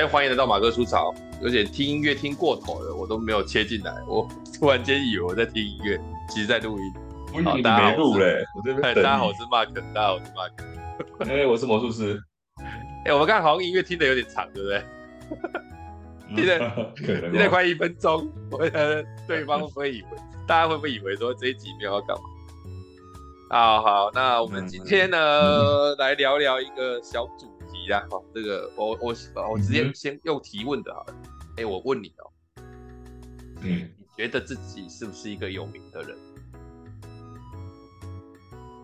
哎，欢迎来到马哥出草。有点听音乐听过头了，我都没有切进来。我突然间以为我在听音乐，其实在录音。我以为你没录嘞，我这边等。大家好，我是 Mark。大家好，我是 Mark。哎，我是魔术师。哎，我们刚刚好像音乐听的有点长，对不对？听得 听得快一分钟，我觉得对方会不会以为，大家会不会以为说这一集没有要干嘛？好好，那我们今天呢，嗯、来聊聊一个小主题啦。好，这个我我我直接先用提问的好了。哎、我问你哦、喔，嗯，你觉得自己是不是一个有名的人？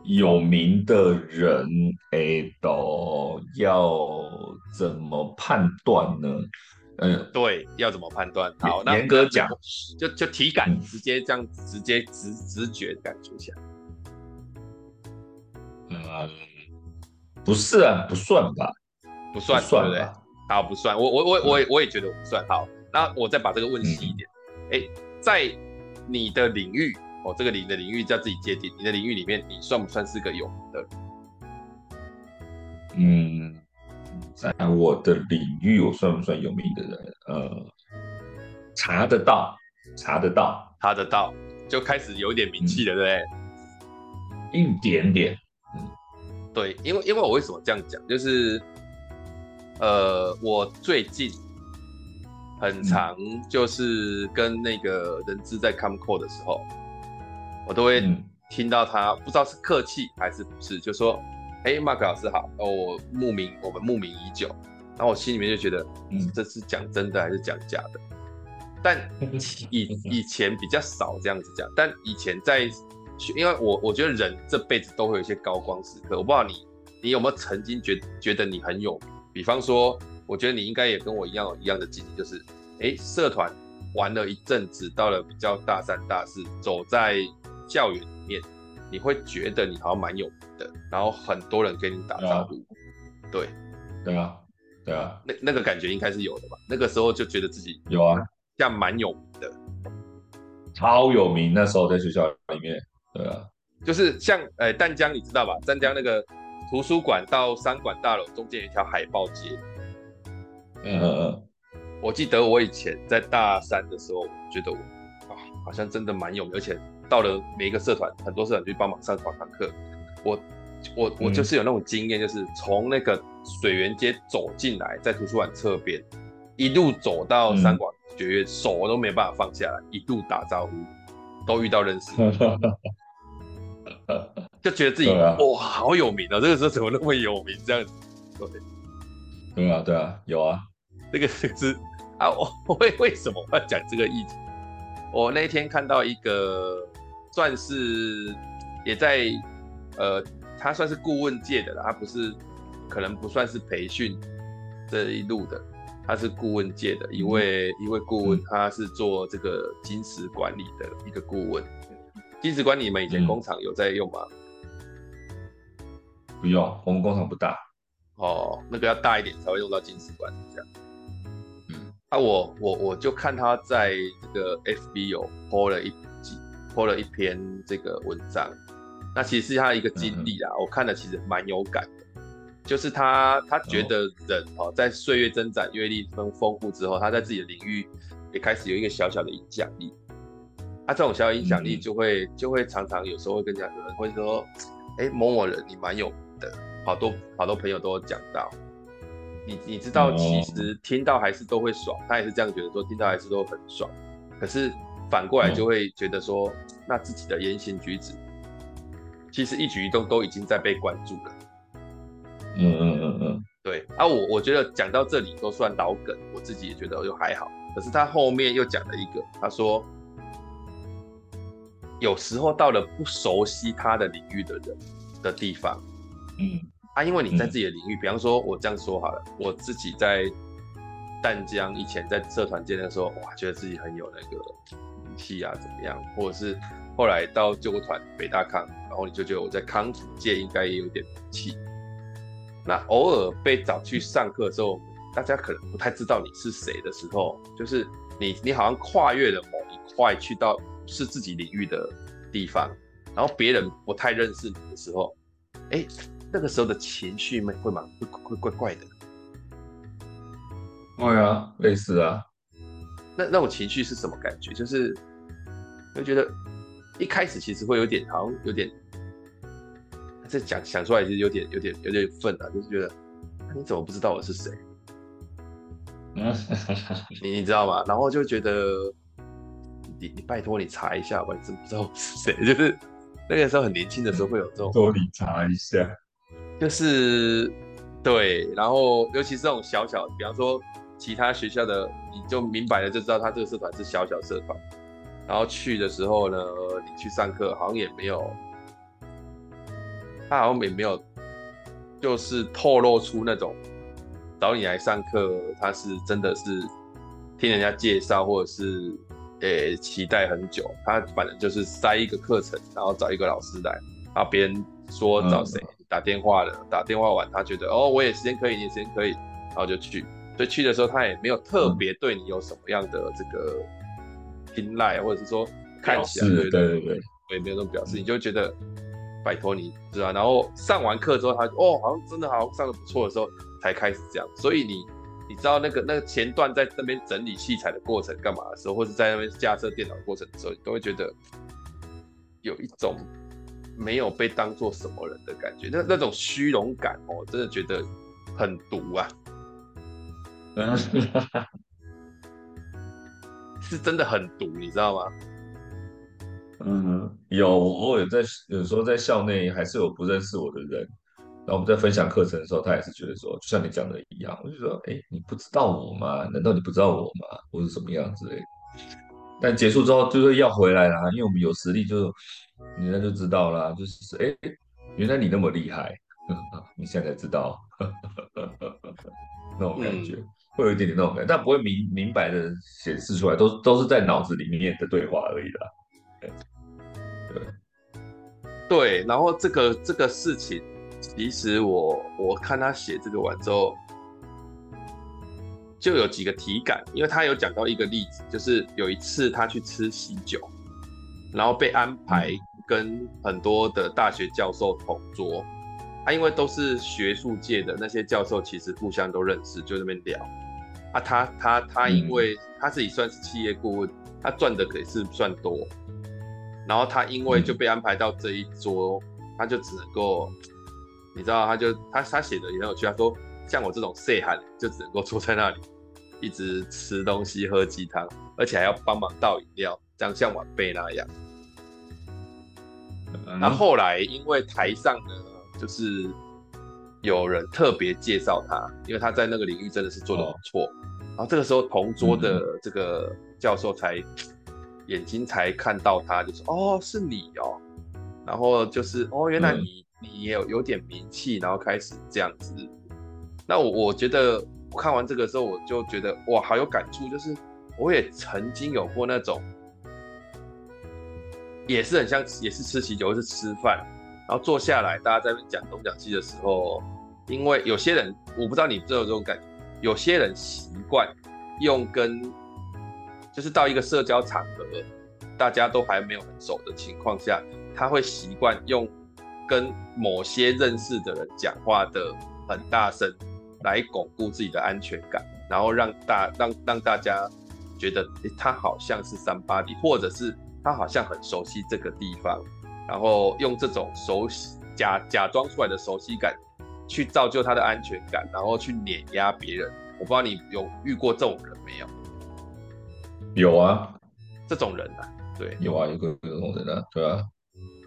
有名的人，哎、欸，都要怎么判断呢？嗯，对，要怎么判断？好，严格讲，就就体感，直接这样，直接直直觉感觉起来。嗯，不是啊，不算吧，不算，不算对不对？好，不算。我我我我也我也觉得不算。好，那我再把这个问细一点。哎、嗯，在你的领域，哦，这个你的领域叫自己界定。你的领域里面，你算不算是个有名的人？嗯，在我的领域，我算不算有名的人？呃，查得到，查得到，查得到，就开始有点名气了，嗯、对不对？一点点。嗯对，因为因为我为什么这样讲，就是，呃，我最近很常就是跟那个人资在 come call 的时候，我都会听到他不知道是客气还是不是，就说，哎，Mark 老师好，哦，我慕名，我们慕名已久，然后我心里面就觉得，嗯，这是讲真的还是讲假的？但以以前比较少这样子讲，但以前在。因为我我觉得人这辈子都会有一些高光时刻，我不知道你你有没有曾经觉觉得你很有名？比方说，我觉得你应该也跟我一样有一样的经历，就是哎，社团玩了一阵子，到了比较大三大四，走在校园里面，你会觉得你好像蛮有名的，然后很多人跟你打招呼，对，对啊，对啊，那那个感觉应该是有的吧？那个时候就觉得自己有啊，像蛮有名的，超有名，那时候在学校里面。对啊，就是像哎淡江，你知道吧？淡江那个图书馆到三馆大楼中间有一条海报街。嗯嗯嗯。我记得我以前在大三的时候，我觉得我啊好像真的蛮有名，而且到了每一个社团，很多社团去帮忙上团堂课。我我我就是有那种经验，就是从那个水源街走进来，在图书馆侧边，一路走到三馆学院，嗯、手都没办法放下来，一路打招呼，都遇到认识。就觉得自己、啊、哇好有名啊！这个时候怎么那么有名这样子？对，对啊，对啊，有啊。这个是啊，我为为什么要讲这个议题？我那天看到一个算是也在呃，他算是顾问界的啦，他不是可能不算是培训这一路的，他是顾问界的一位、嗯、一位顾问，他是做这个金石管理的一个顾问。金石管理，你们以前工厂有在用吗？不用，我们工厂不大。哦，那个要大一点才会用到金丝管这样。嗯，啊我，我我我就看他在这个 FB 有 po 了一几 po 了一篇这个文章，那其实是他一个经历啊，嗯、我看了其实蛮有感的，就是他他觉得人哦，在岁月增长、阅历丰丰富之后，他在自己的领域也开始有一个小小的影响力。他、啊、这种小小影响力就会、嗯、就会常常有时候会跟讲，有人会说，哎、欸，某某人你蛮有名的，好多好多朋友都讲到，你你知道，其实听到还是都会爽，他也是这样觉得说，听到还是都很爽。可是反过来就会觉得说，嗯、那自己的言行举止，其实一举一动都已经在被关注了。嗯嗯嗯嗯，对。啊，我我觉得讲到这里都算老梗，我自己也觉得又还好。可是他后面又讲了一个，他说。有时候到了不熟悉他的领域的人的地方，嗯，啊，因为你在自己的领域，嗯、比方说，我这样说好了，我自己在淡江以前在社团界的时候，哇，觉得自己很有那个名气啊，怎么样？或者是后来到救国团北大康，然后你就觉得我在康复界应该也有点名气。那偶尔被找去上课的时候，大家可能不太知道你是谁的时候，就是你你好像跨越了某一块去到。是自己领域的地方，然后别人不太认识你的时候，哎，那个时候的情绪会会蛮会会怪怪的。对啊，类似啊。那那种情绪是什么感觉？就是会觉得一开始其实会有点，好像有点，这讲想出来其实有点有点有点愤啊，就是觉得你怎么不知道我是谁？你你知道吗？然后就觉得你你拜托你查一下吧，你怎么不知道我是谁？就是那个时候很年轻的时候会有这种，托你查一下，就是对，然后尤其是这种小小，比方说。其他学校的你就明白了，就知道他这个社团是小小社团。然后去的时候呢，你去上课好像也没有，他好像也没有，就是透露出那种找你来上课，他是真的是听人家介绍，或者是诶、期待很久。他反正就是塞一个课程，然后找一个老师来，然后别人说找谁、嗯、打电话了，打电话完他觉得哦，我也时间可以，你时间可以，然后就去。所以去的时候，他也没有特别对你有什么样的这个青睐，或者是说看起来对对对我，也没有那种表示，你就觉得拜托你，是吧？然后上完课之后，他哦，好像真的好像上的不错的时候，才开始这样。所以你你知道那个那个前段在那边整理器材的过程干嘛的时候，或者在那边架设电脑过程的时候，你都会觉得有一种没有被当做什么人的感觉，那那种虚荣感哦，真的觉得很毒啊。是真的很毒，你知道吗？嗯，有，我有在有时候在校内还是有不认识我的人，然后我们在分享课程的时候，他也是觉得说，就像你讲的一样，我就说，哎、欸，你不知道我吗？难道你不知道我吗？或是什么样之类的？但结束之后就是要回来啦，因为我们有实力就，就你那就知道啦，就是哎、欸，原来你那么厉害，你现在才知道，那种感觉。嗯会有一点点那种感觉，但不会明明白的显示出来，都都是在脑子里面的对话而已啦。对对对，然后这个这个事情，其实我我看他写这个完之后，就有几个体感，因为他有讲到一个例子，就是有一次他去吃喜酒，然后被安排跟很多的大学教授同桌，他因为都是学术界的那些教授，其实互相都认识，就那边聊。啊，他他他，因为他自己算是企业顾问，他赚的可是算多，然后他因为就被安排到这一桌，他就只能够，你知道，他就他他写的也很有趣，他说像我这种细汉就只能够坐在那里，一直吃东西喝鸡汤，而且还要帮忙倒饮料，这样像晚辈那样。然后后来因为台上呢，就是。有人特别介绍他，因为他在那个领域真的是做的不错。然后这个时候同桌的这个教授才 眼睛才看到他，就说：“哦，是你哦。”然后就是：“哦，原来你你也有有点名气。”然后开始这样子。那我我觉得我看完这个之后，我就觉得哇，好有感触。就是我也曾经有过那种，也是很像，也是吃喜酒是吃饭，然后坐下来，大家在讲东讲西的时候。因为有些人，我不知道你有没有这种感觉，有些人习惯用跟，就是到一个社交场合，大家都还没有很熟的情况下，他会习惯用跟某些认识的人讲话的很大声，来巩固自己的安全感，然后让大让让大家觉得他好像是三八的或者是他好像很熟悉这个地方，然后用这种熟悉假假装出来的熟悉感。去造就他的安全感，然后去碾压别人。我不知道你有遇过这种人没有？有啊，这种人啊，对，有啊，有个这种人啊，对啊。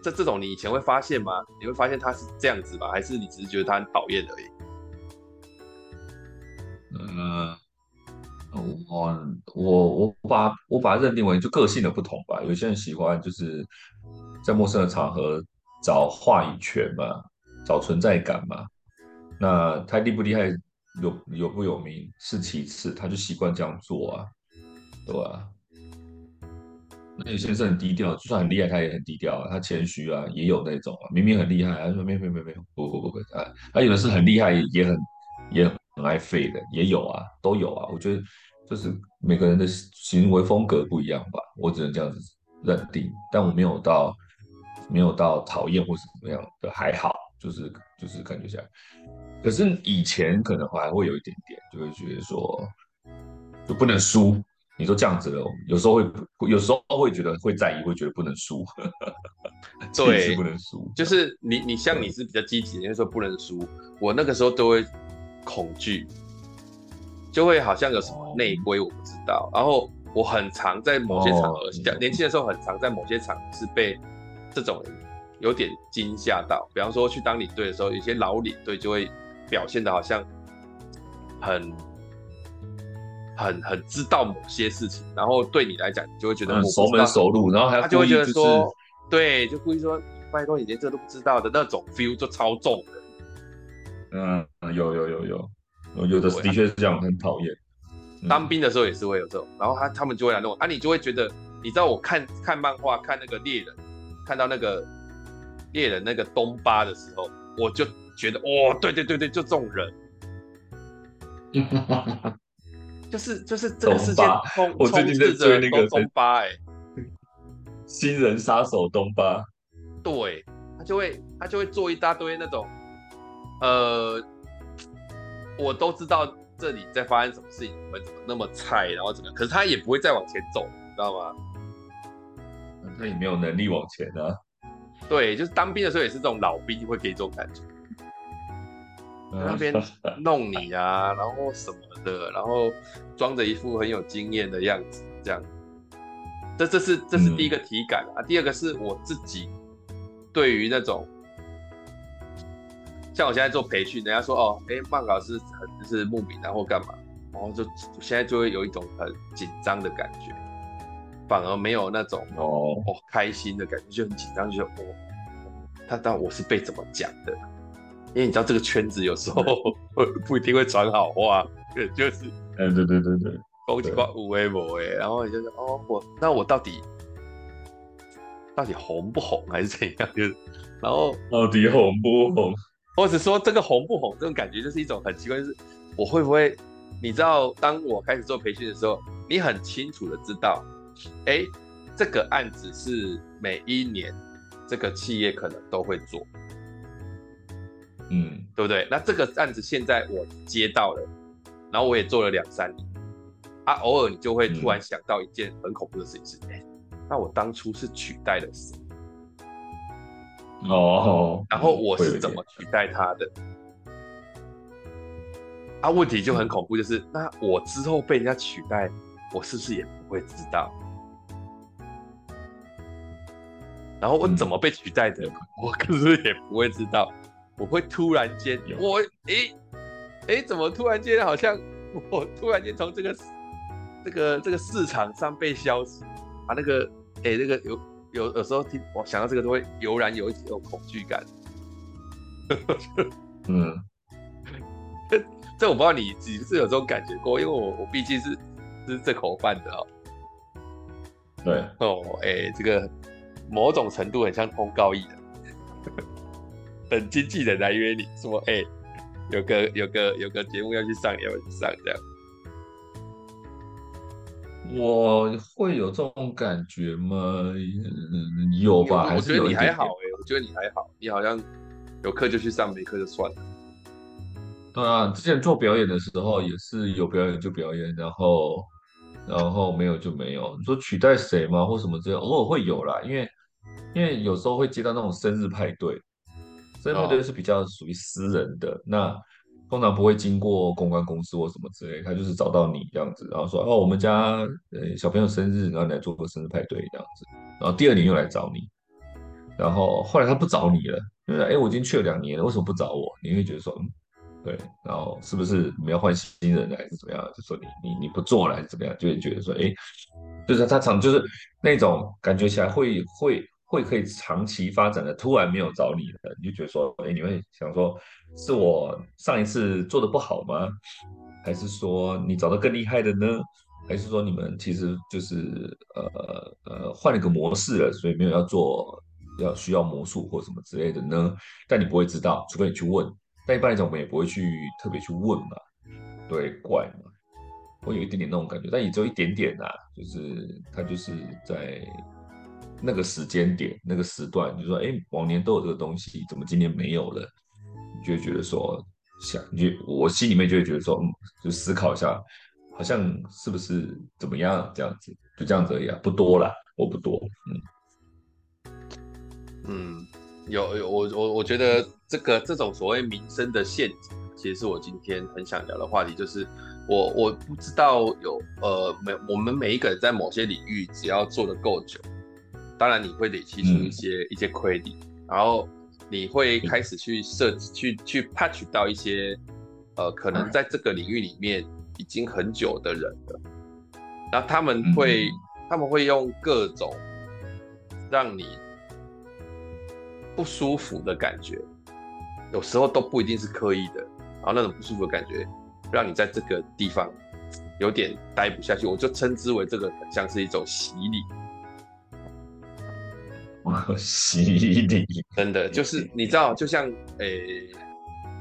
这这种你以前会发现吗？你会发现他是这样子吗？还是你只是觉得他很讨厌而已？嗯，我我我把我把它认定为就个性的不同吧。有些人喜欢就是在陌生的场合找话语权嘛，找存在感嘛。那他厉不厉害，有有不有名是其次，他就习惯这样做啊，对吧、啊？那有些人是很低调，就算很厉害，他也很低调啊，他谦虚啊，也有那种啊，明明很厉害，他说没有没有没有没，不不不不啊，他有的是很厉害，也很也很爱废的，也有啊，都有啊。我觉得就是每个人的行为风格不一样吧，我只能这样子认定，但我没有到没有到讨厌或是怎么样的，还好，就是就是感觉下来。可是以前可能还会有一点点，就会觉得说，就不能输。你说这样子的，有时候会，有时候会觉得会在意，会觉得不能输。对，不能输。就是你，你像你是比较积极，你会说不能输。我那个时候都会恐惧，就会好像有什么内规我不知道。然后我很常在某些场合，像年轻的时候很常在某些场合是被这种人有点惊吓到。比方说去当领队的时候，有些老领队就会表现的好像很。很很知道某些事情，然后对你来讲，你就会觉得我熟门熟路，然后还、就是、他就会觉得说，对，就故意说，拜托你连这都不知道的那种 feel 就超重的。嗯，有有有有，有的的确是这样，很讨厌。当兵的时候也是会有这种，然后他他们就会来弄，啊，你就会觉得，你知道我看看漫画看那个猎人，看到那个猎人那个东巴的时候，我就觉得，哇、哦，对对对对，就这种人。就是就是这个世界充我最近在追那个东巴哎，新人杀手东巴，对，他就会他就会做一大堆那种，呃，我都知道这里在发生什么事情，你们怎么那么菜，然后怎么，可是他也不会再往前走，你知道吗？他也没有能力往前啊。对，就是当兵的时候也是这种老兵会给这种感觉。那边弄你啊，然后什么的，然后装着一副很有经验的样子，这样。这这是这是第一个体感啊。第二个是我自己对于那种，像我现在做培训，人家说哦，哎，曼老师很就是慕名然后干嘛，然后就现在就会有一种很紧张的感觉，反而没有那种哦哦开心的感觉，就很紧张，就哦，他当我是被怎么讲的。因为你知道这个圈子有时候 不一定会传好话，对，就是，嗯，对对对对，攻击挂五微博哎，然后你就是哦，我那我到底到底红不红还是怎样？就是，然后到底红不红？或者说这个红不红这种感觉就是一种很奇怪，就是我会不会？你知道，当我开始做培训的时候，你很清楚的知道，哎，这个案子是每一年这个企业可能都会做。嗯，对不对？那这个案子现在我接到了，然后我也做了两三年，啊，偶尔你就会突然想到一件很恐怖的事情是，哎、嗯，那我当初是取代了谁？哦，然后我是怎么取代他的？啊，问题就很恐怖，就是、嗯、那我之后被人家取代，我是不是也不会知道？然后我怎么被取代的，嗯、我可是也不会知道。我会突然间，我诶诶，怎么突然间好像我突然间从这个这个这个市场上被消失啊？那个诶，那个有有有时候听我想到这个都会油然有一种恐惧感。嗯，这 这我不知道你是不是有这种感觉过，因为我我毕竟是是这口饭的哦。对哦，诶，这个某种程度很像通告艺人。等经纪人来约你说，哎、欸，有个有个有个节目要去上，要去上这样。我会有这种感觉吗？有吧？我觉得你还好哎、欸，我觉得你还好，你好像有课就去上，没课就算了。对啊，之前做表演的时候也是有表演就表演，然后然后没有就没有。你说取代谁吗？或什么这样，偶尔会有啦，因为因为有时候会接到那种生日派对。生日派对是比较属于私人的，哦、那通常不会经过公关公司或什么之类，他就是找到你这样子，然后说哦，我们家呃小朋友生日，然后你来做个生日派对这样子，然后第二年又来找你，然后后来他不找你了，因为哎我已经去了两年了，为什么不找我？你会觉得说嗯对，然后是不是你要换新人还是怎么样？就说你你你不做了还是怎么样？就会觉得说哎，就是他常就是那种感觉起来会会。会可以长期发展的，突然没有找你了，你就觉得说，哎，你会想说，是我上一次做的不好吗？还是说你找到更厉害的呢？还是说你们其实就是呃呃换了个模式了，所以没有要做，要需要魔术或什么之类的呢？但你不会知道，除非你去问。但一般来讲，我们也不会去特别去问嘛，对，怪嘛，会有一点点那种感觉，但也只有一点点呐、啊，就是他就是在。那个时间点，那个时段，就说，哎，往年都有这个东西，怎么今年没有了？你就会觉得说，想，你就我心里面就会觉得说，嗯，就思考一下，好像是不是怎么样这样子，就这样子而已啊，不多啦，我不多，嗯嗯，有有我我我觉得这个这种所谓民生的陷阱，其实是我今天很想聊的话题，就是我我不知道有呃每我们每一个人在某些领域，只要做得够久，当然你会累积出一些、嗯、一些 credit，然后你会开始去设计去去 patch 到一些呃可能在这个领域里面已经很久的人了，然后他们会、嗯、他们会用各种让你不舒服的感觉，有时候都不一定是刻意的。然后那种不舒服的感觉，让你在这个地方有点待不下去，我就称之为这个很像是一种洗礼。洗礼，真的就是你知道，就像诶，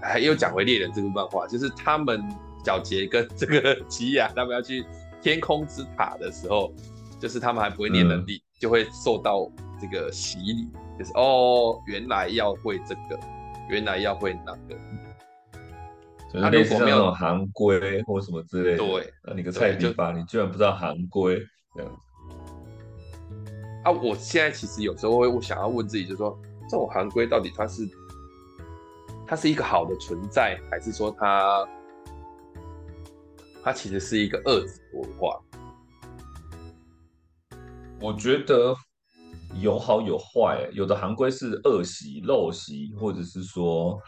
还有讲回猎人这部漫画，就是他们小杰跟这个 吉雅他们要去天空之塔的时候，就是他们还不会念能力，嗯、就会受到这个洗礼，就是哦，原来要会这个，原来要会那个。他如果没有行规或什么之类的，对，那你个菜逼吧，你居然不知道行规这样子。啊，我现在其实有时候会想要问自己，就是说这种行规到底它是它是一个好的存在，还是说它它其实是一个恶文化？我觉得有好有坏，有的行规是恶习、陋习，或者是说。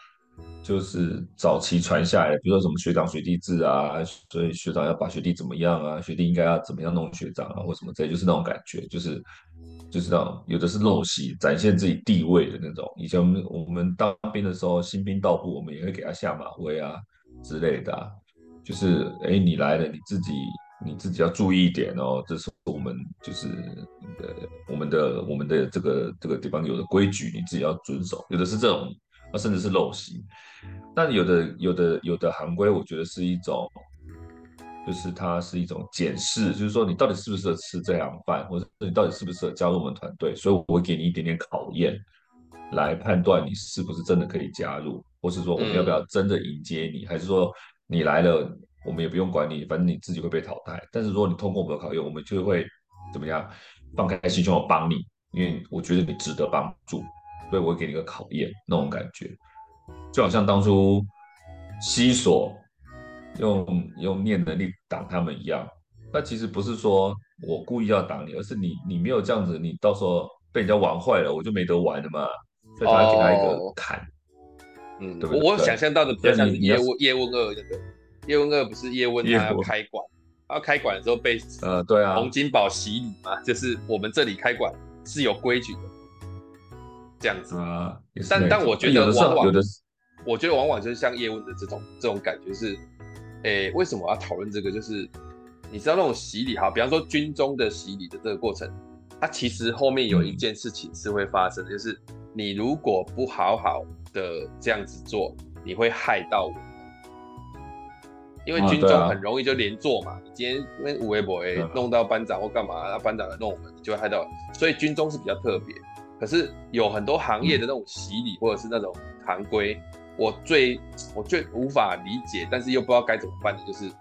就是早期传下来的，比如说什么学长学弟制啊，所以学长要把学弟怎么样啊，学弟应该要怎么样弄学长啊，或什么之类，就是那种感觉，就是就是那种有的是陋习，展现自己地位的那种。以前我们我们当兵的时候，新兵到部，我们也会给他下马威啊之类的，就是哎，你来了，你自己你自己要注意一点哦，这是我们就是呃我们的我们的这个这个地方有的规矩，你自己要遵守。有的是这种。啊，甚至是陋习，但有的、有的、有的行规，我觉得是一种，就是它是一种检视，就是说你到底适不适合吃这样饭，或者你到底适不适合加入我们团队，所以我会给你一点点考验，来判断你是不是真的可以加入，或是说我们要不要真的迎接你，还是说你来了，我们也不用管你，反正你自己会被淘汰。但是如果你通过我们的考验，我们就会怎么样，放开心胸的帮你，因为我觉得你值得帮助。所以我会给你一个考验，那种感觉，就好像当初西索用用念能力挡他们一样。那其实不是说我故意要挡你，而是你你没有这样子，你到时候被人家玩坏了，我就没得玩了嘛。所以他给他一个坎。哦、嗯，对对我我想象到的比较像是叶问叶问二那个叶问二不是叶问他要开馆，他要开馆的时候被呃对啊洪金宝洗礼嘛，就是我们这里开馆是有规矩的。这样子。啊，但但我觉得往往，我觉得往往就是像叶问的这种这种感觉是，诶、欸，为什么我要讨论这个？就是你知道那种洗礼哈，比方说军中的洗礼的这个过程，它其实后面有一件事情是会发生的，嗯、就是你如果不好好的这样子做，你会害到我们，因为军中很容易就连坐嘛，啊啊、你今天因为五 A 博 A 弄到班长或干嘛，那班长来弄我们，你就会害到，所以军中是比较特别。可是有很多行业的那种洗礼，或者是那种行规，我最我最无法理解，但是又不知道该怎么办的，就是，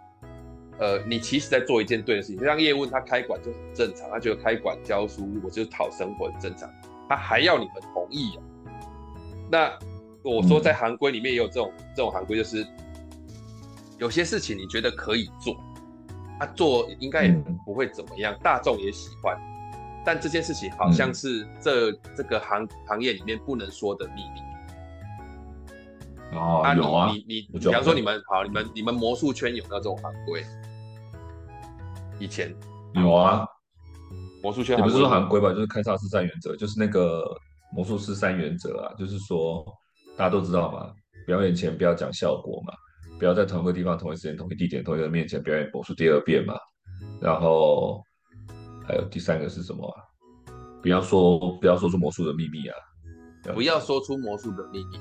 呃，你其实在做一件对的事情，就像叶问他开馆就很正常，他觉得开馆教书，我就是讨生活很正常，他还要你们同意啊。那我说在行规里面也有这种这种行规，就是有些事情你觉得可以做，他做应该也不会怎么样，大众也喜欢。但这件事情好像是这、嗯、这个行行业里面不能说的秘密。哦，啊有啊，你你，你比方说你们好，你们你们魔术圈有没有这种行规？以前有啊，魔术圈也不是说行规吧，就是开萨斯三原则，就是那个魔术师三原则啊，就是说大家都知道嘛，表演前不要讲效果嘛，不要在同一个地方、同一时间、同一地点、同一个人面前表演魔术第二遍嘛，然后。还有第三个是什么啊？不要说，不要说出魔术的秘密啊！不要说出魔术的秘密，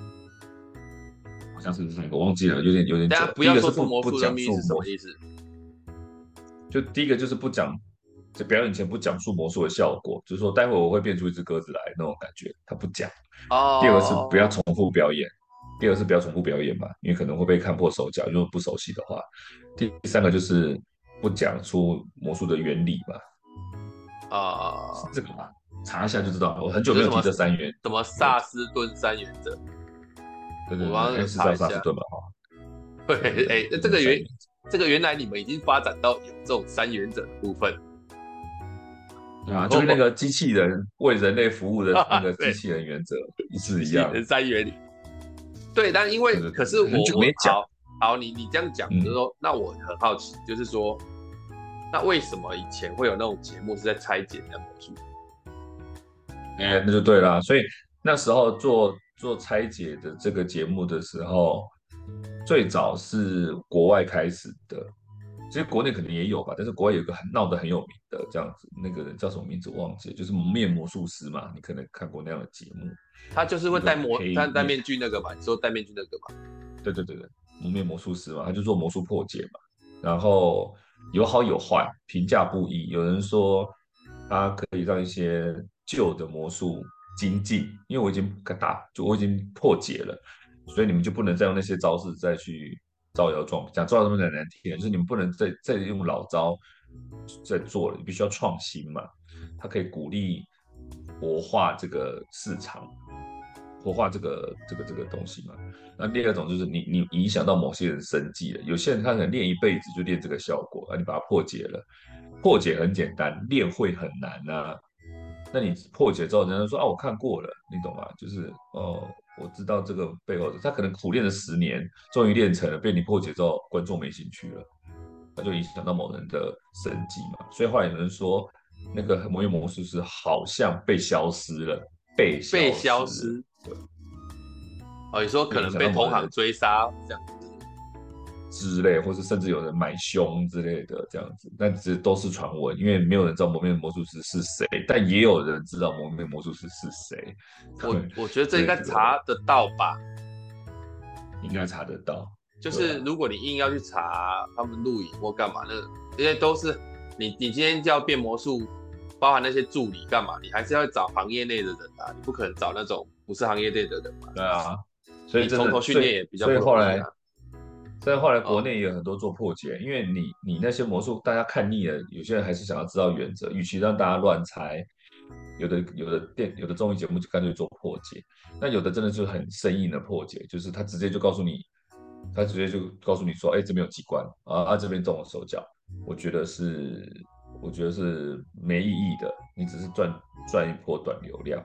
好像是第三个，我忘记了，有点有点久。不要说出魔术的秘密是什么意思？就第一个就是不讲，在表演前不讲述魔术的效果，就是说待会我会变出一只鸽子来那种感觉，他不讲。哦。第二个是不要重复表演，第二个是不要重复表演嘛，因为可能会被看破手脚，如果不熟悉的话。第三个就是。不讲出魔术的原理吧？啊、是这个吧？查一下就知道。我很久没有提这三元，什么萨斯顿三原则？对对对，我帮你是叫查一下萨斯顿吧？哈。对，哎、欸，这个原这个原来你们已经发展到有这种三原则的部分。啊，就是那个机器人为人类服务的 那个机器人原则，是一样的三原理。对，但因为可是我很久没讲好，好，你你这样讲，嗯就是说，那我很好奇，就是说，那为什么以前会有那种节目是在拆解人家魔术？哎、欸，那就对了。所以那时候做做拆解的这个节目的时候，最早是国外开始的。其实国内可能也有吧，但是国外有个很闹得很有名的这样子，那个人叫什么名字忘记了，就是蒙面魔术师嘛，你可能看过那样的节目。他就是会戴魔戴戴面具那个嘛，你说戴面具那个嘛？对对对对，蒙面魔术师嘛，他就做魔术破解嘛，然后有好有坏，评价不一。有人说他可以让一些旧的魔术精进，因为我已经打，就我已经破解了，所以你们就不能再用那些招式再去。招摇撞骗讲招摇这么难难听，就是你们不能再再用老招在做了，你必须要创新嘛。它可以鼓励活化这个市场，活化这个这个这个东西嘛。那第二种就是你你影响到某些人生计了，有些人他可能练一辈子就练这个效果，啊，你把它破解了，破解很简单，练会很难啊。那你破解之后，人家说啊，我看过了，你懂吗？就是哦。我知道这个背后，他可能苦练了十年，终于练成了，被你破解之后，观众没兴趣了，那就影响到某人的生计嘛。所以后来有人说，那个蒙面魔术师好像被消失了，被被消失。对。哦，你说可能被同行追杀这样子。之类，或是甚至有人买凶之类的这样子，但这都是传闻，因为没有人知道蒙面魔术师是谁，但也有人知道蒙面魔术师是谁。我我觉得这应该查得到吧？应该查得到。就是如果你硬要去查他们录影或干嘛，那因为都是你你今天就要变魔术，包含那些助理干嘛，你还是要找行业内的人啊，你不可能找那种不是行业内的人嘛。对啊，所以从头训练也比较。所以后来。所以后来国内也有很多做破解，哦、因为你你那些魔术大家看腻了，有些人还是想要知道原则，与其让大家乱猜，有的有的电有的综艺节目就干脆做破解，那有的真的就是很生硬的破解，就是他直接就告诉你，他直接就告诉你说，哎，这边有机关啊，啊这边动了手脚，我觉得是我觉得是没意义的，你只是赚赚一波短流量。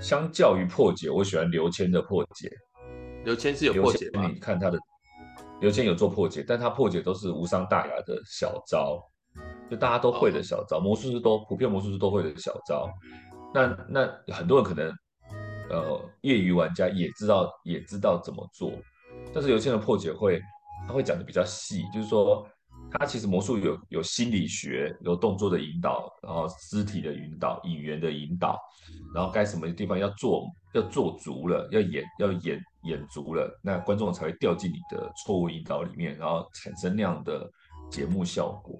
相较于破解，我喜欢刘谦的破解，刘谦是有破解吗？你看他的。刘谦有做破解，但他破解都是无伤大雅的小招，就大家都会的小招，魔术师都普遍魔术师都会的小招。那那很多人可能，呃，业余玩家也知道也知道怎么做，但是刘谦的破解会，他会讲的比较细，就是说他其实魔术有有心理学，有动作的引导，然后肢体的引导，语言的引导，然后该什么地方要做要做足了，要演要演。演足了，那观众才会掉进你的错误引导里面，然后产生那样的节目效果。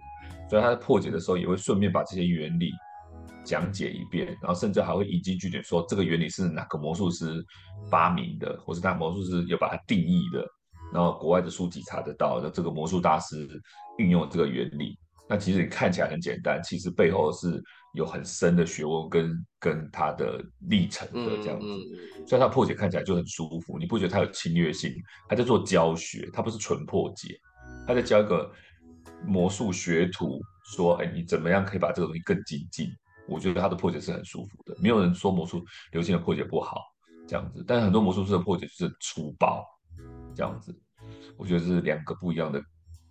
所以他在破解的时候，也会顺便把这些原理讲解一遍，然后甚至还会引经据典说这个原理是哪个魔术师发明的，或是他魔术师有把它定义的。然后国外的书籍查得到，那这个魔术大师运用这个原理。那其实你看起来很简单，其实背后是有很深的学问跟跟他的历程的这样子，嗯嗯、所以他破解看起来就很舒服，你不觉得他有侵略性？他在做教学，他不是纯破解，他在教一个魔术学徒说，哎，你怎么样可以把这个东西更精进？我觉得他的破解是很舒服的，没有人说魔术流行的破解不好这样子，但是很多魔术师的破解就是粗暴这样子，我觉得是两个不一样的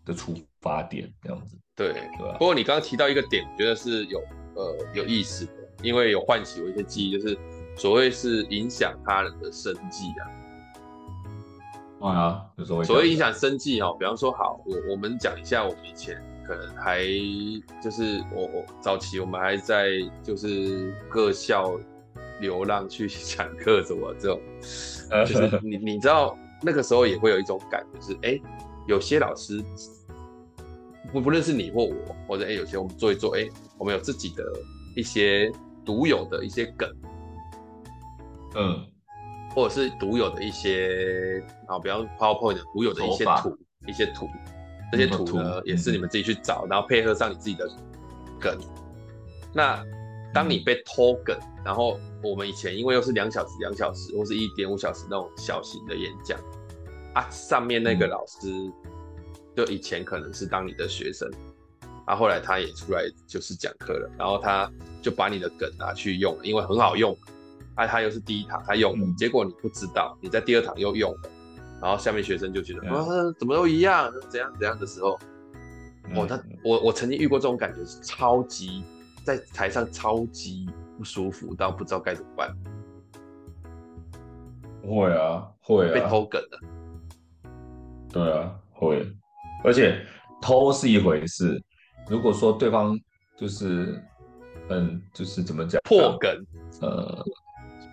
的出发点这样子。对，对吧？不过你刚刚提到一个点，我觉得是有呃有意思的，因为有唤起我一些记忆，就是所谓是影响他人的生计啊。啊，所谓影响生计哦，比方说，好，我我们讲一下，我们以前可能还就是我我早期我们还在就是各校流浪去 讲课什么这种，就是你你知道那个时候也会有一种感觉，是哎，有些老师。不不论是你或我，或者哎，有些我们做一做，哎，我们有自己的一些独有的一些梗，嗯，或者是独有的一些啊，比方 PowerPoint 独有的一些图，一些图，这些图呢也是你们自己去找，然后配合上你自己的梗。那当你被偷梗，然后我们以前因为又是两小时、两小时或是一点五小时那种小型的演讲啊，上面那个老师就以前可能是当你的学生，啊，后来他也出来就是讲课了，然后他就把你的梗拿去用，因为很好用，啊，他又是第一堂他用的，结果你不知道，你在第二堂又用了，然后下面学生就觉得啊，怎么都一样，怎样怎样的时候，哦，他我我曾经遇过这种感觉是超级。在台上超级不舒服，到不知道该怎么办。会啊，会啊，被偷梗了。对啊，会。而且偷是一回事，如果说对方就是，嗯，就是怎么讲？破梗。呃，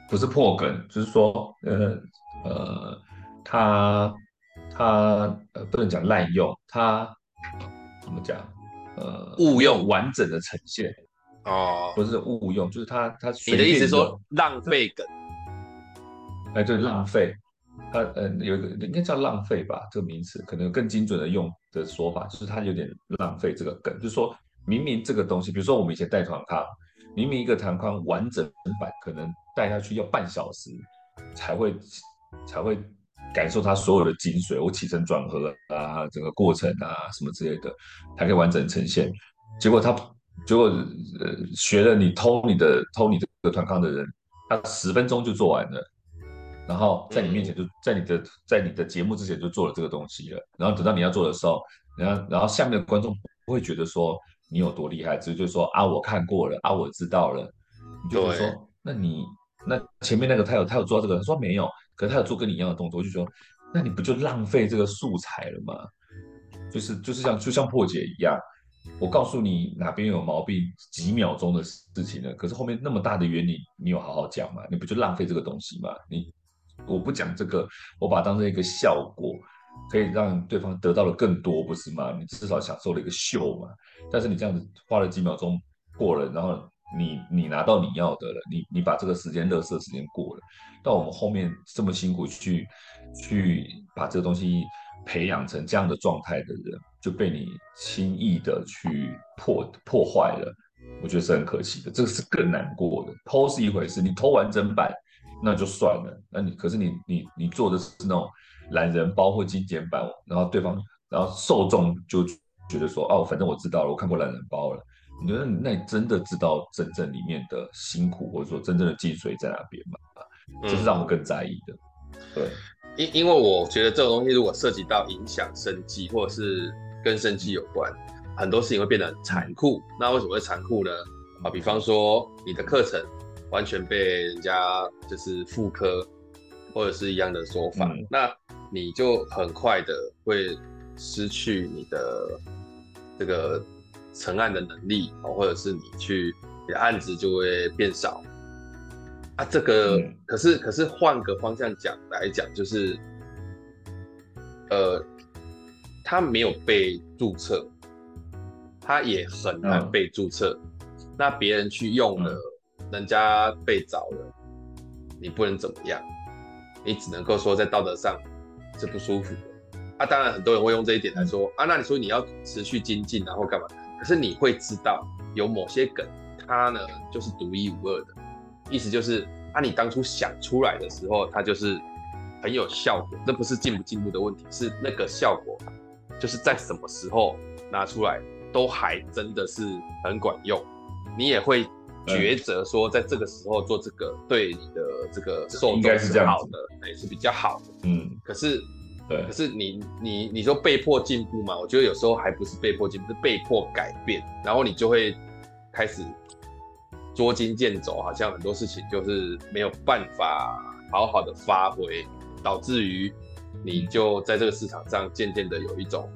不是破梗，就是说，呃呃，他他呃不能讲滥用，他怎么讲？呃，误用完整的呈现。哦，不是误用，就是他他你的意思说浪费梗？哎，对，浪费，他呃有一个应该叫浪费吧，这个名词可能更精准的用的说法，就是他有点浪费这个梗，就是说明明这个东西，比如说我们以前带团康，明明一个团康完整版可能带下去要半小时才会才会感受它所有的精髓，我起承转合啊，整个过程啊什么之类的，才可以完整呈现，结果他。结果，呃，学了你偷你的偷你这个团康的人，他十分钟就做完了，然后在你面前就在你的在你的节目之前就做了这个东西了，然后等到你要做的时候，然后然后下面的观众不会觉得说你有多厉害，只是就说啊我看过了啊我知道了，你就会说那你那前面那个他有他有做到这个，他说没有，可是他有做跟你一样的动作，就说那你不就浪费这个素材了吗？就是就是像就像破解一样。我告诉你哪边有毛病，几秒钟的事情呢？可是后面那么大的原理，你有好好讲吗？你不就浪费这个东西吗？你我不讲这个，我把当成一个效果，可以让对方得到的更多，不是吗？你至少享受了一个秀嘛。但是你这样子花了几秒钟过了，然后你你拿到你要的了，你你把这个时间乐色时间过了，到我们后面这么辛苦去去把这个东西培养成这样的状态的人。就被你轻易的去破破坏了，我觉得是很可惜的。这个是更难过的。偷是一回事，你偷完整版那就算了。那你可是你你你做的是那种懒人包或精简版，然后对方然后受众就觉得说哦，反正我知道了，我看过懒人包了。你觉得那你真的知道真正里面的辛苦或者说真正的精髓在哪边吗？这是让我更在意的。对，因因为我觉得这种东西如果涉及到影响生计或者是。跟生计有关，很多事情会变得很残酷。那为什么会残酷呢？啊，比方说你的课程完全被人家就是复刻，或者是一样的说法，嗯、那你就很快的会失去你的这个成案的能力，或者是你去你的案子就会变少。啊，这个、嗯、可是可是换个方向讲来讲，就是呃。他没有被注册，他也很难被注册。嗯、那别人去用了，嗯、人家被找了，你不能怎么样，你只能够说在道德上是不舒服的。啊，当然很多人会用这一点来说、嗯、啊，那你说你要持续精进，然后干嘛？可是你会知道，有某些梗，它呢就是独一无二的，意思就是，啊，你当初想出来的时候，它就是很有效果。那不是进不进步的问题，是那个效果。就是在什么时候拿出来，都还真的是很管用。你也会抉择说，在这个时候做这个，对你的这个受众是好的，也是比较好的。嗯，可是，对，可是你你你说被迫进步嘛？我觉得有时候还不是被迫进步，是被迫改变。然后你就会开始捉襟见肘，好像很多事情就是没有办法好好的发挥，导致于。你就在这个市场上渐渐的有一种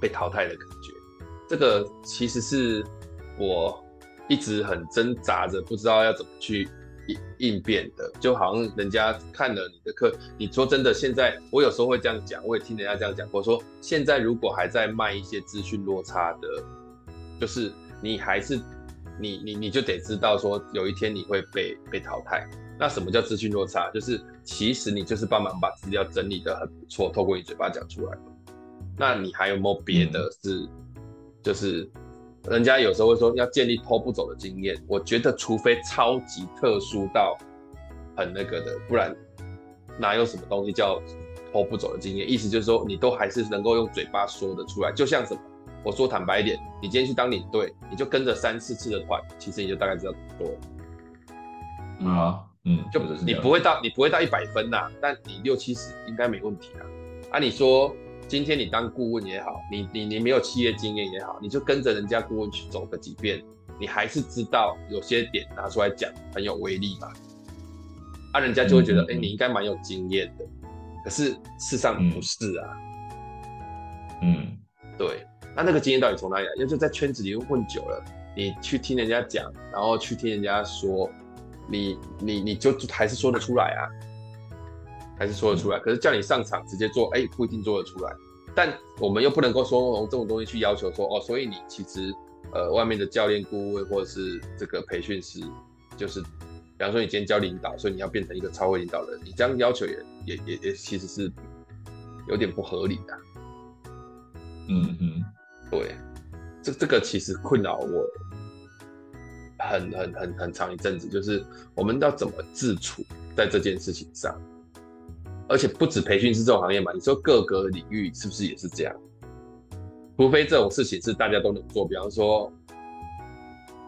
被淘汰的感觉，这个其实是我一直很挣扎着，不知道要怎么去应应变的。就好像人家看了你的课，你说真的，现在我有时候会这样讲，我也听人家这样讲过，说现在如果还在卖一些资讯落差的，就是你还是你你你就得知道说，有一天你会被被淘汰。那什么叫资讯落差？就是其实你就是帮忙把资料整理的很不错，透过你嘴巴讲出来。那你还有没有别的是，就是人家有时候会说要建立偷不走的经验，我觉得除非超级特殊到很那个的，不然哪有什么东西叫偷不走的经验？意思就是说你都还是能够用嘴巴说得出来，就像什么？我说坦白一点，你今天去当领队，你就跟着三四次的团，其实你就大概知道怎么做。嗯啊，嗯，就你不会到你不会到一百分呐、啊，但你六七十应该没问题啊。啊，你说今天你当顾问也好，你你你没有企业经验也好，你就跟着人家顾问去走个几遍，你还是知道有些点拿出来讲很有威力嘛。啊，人家就会觉得，哎、嗯嗯嗯欸，你应该蛮有经验的。可是事实上不是啊。嗯，嗯对。那那个经验到底从哪里来？因为就在圈子里混久了，你去听人家讲，然后去听人家说，你你你就还是说得出来啊，还是说得出来。可是叫你上场直接做，哎，不一定做得出来。但我们又不能够说用这种东西去要求说，哦，所以你其实呃外面的教练顾问或者是这个培训师，就是比方说你今天教领导，所以你要变成一个超会领导人，你这样要求也也也也其实是有点不合理的。嗯嗯。对，这这个其实困扰我很很很很长一阵子，就是我们要怎么自处在这件事情上，而且不止培训师这种行业嘛，你说各个领域是不是也是这样？除非这种事情是大家都能做，比方说，